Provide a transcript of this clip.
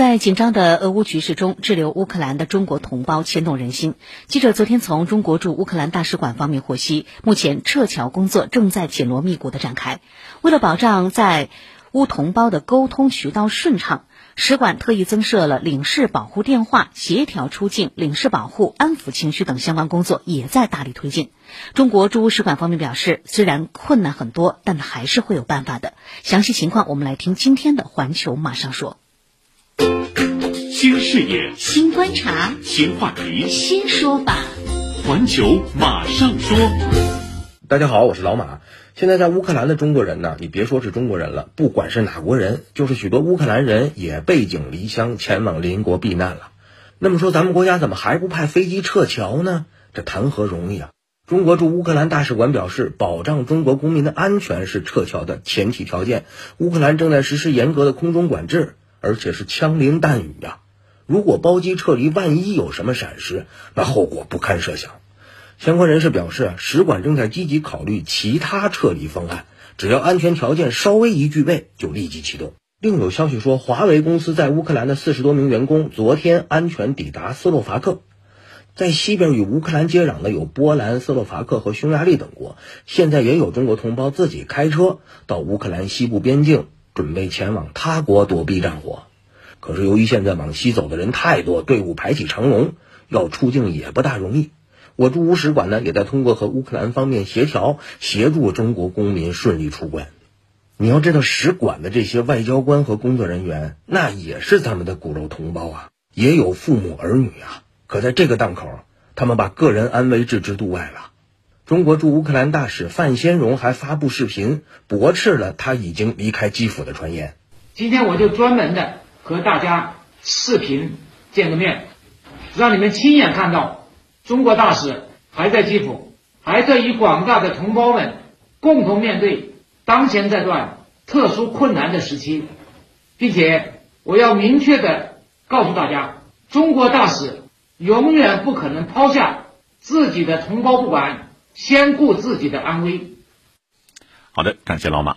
在紧张的俄乌局势中，滞留乌克兰的中国同胞牵动人心。记者昨天从中国驻乌克兰大使馆方面获悉，目前撤侨工作正在紧锣密鼓地展开。为了保障在乌同胞的沟通渠道顺畅，使馆特意增设了领事保护电话，协调出境、领事保护、安抚情绪等相关工作也在大力推进。中国驻乌使馆方面表示，虽然困难很多，但还是会有办法的。详细情况，我们来听今天的《环球》马上说。新视野、新观察、新话题、新说法，环球马上说。大家好，我是老马。现在在乌克兰的中国人呢，你别说是中国人了，不管是哪国人，就是许多乌克兰人也背井离乡前往邻国避难了。那么说，咱们国家怎么还不派飞机撤侨呢？这谈何容易啊！中国驻乌克兰大使馆表示，保障中国公民的安全是撤侨的前提条件。乌克兰正在实施严格的空中管制。而且是枪林弹雨呀！如果包机撤离，万一有什么闪失，那后果不堪设想。相关人士表示，使馆正在积极考虑其他撤离方案，只要安全条件稍微一具备，就立即启动。另有消息说，华为公司在乌克兰的四十多名员工昨天安全抵达斯洛伐克。在西边与乌克兰接壤的有波兰、斯洛伐克和匈牙利等国，现在也有中国同胞自己开车到乌克兰西部边境。准备前往他国躲避战火，可是由于现在往西走的人太多，队伍排起长龙，要出境也不大容易。我驻乌使馆呢，也在通过和乌克兰方面协调，协助中国公民顺利出关。你要知道，使馆的这些外交官和工作人员，那也是咱们的骨肉同胞啊，也有父母儿女啊。可在这个档口，他们把个人安危置之度外了。中国驻乌克兰大使范先荣还发布视频驳斥了他已经离开基辅的传言。今天我就专门的和大家视频见个面，让你们亲眼看到中国大使还在基辅，还在与广大的同胞们共同面对当前这段特殊困难的时期，并且我要明确的告诉大家，中国大使永远不可能抛下自己的同胞不管。先顾自己的安危。好的，感谢老马。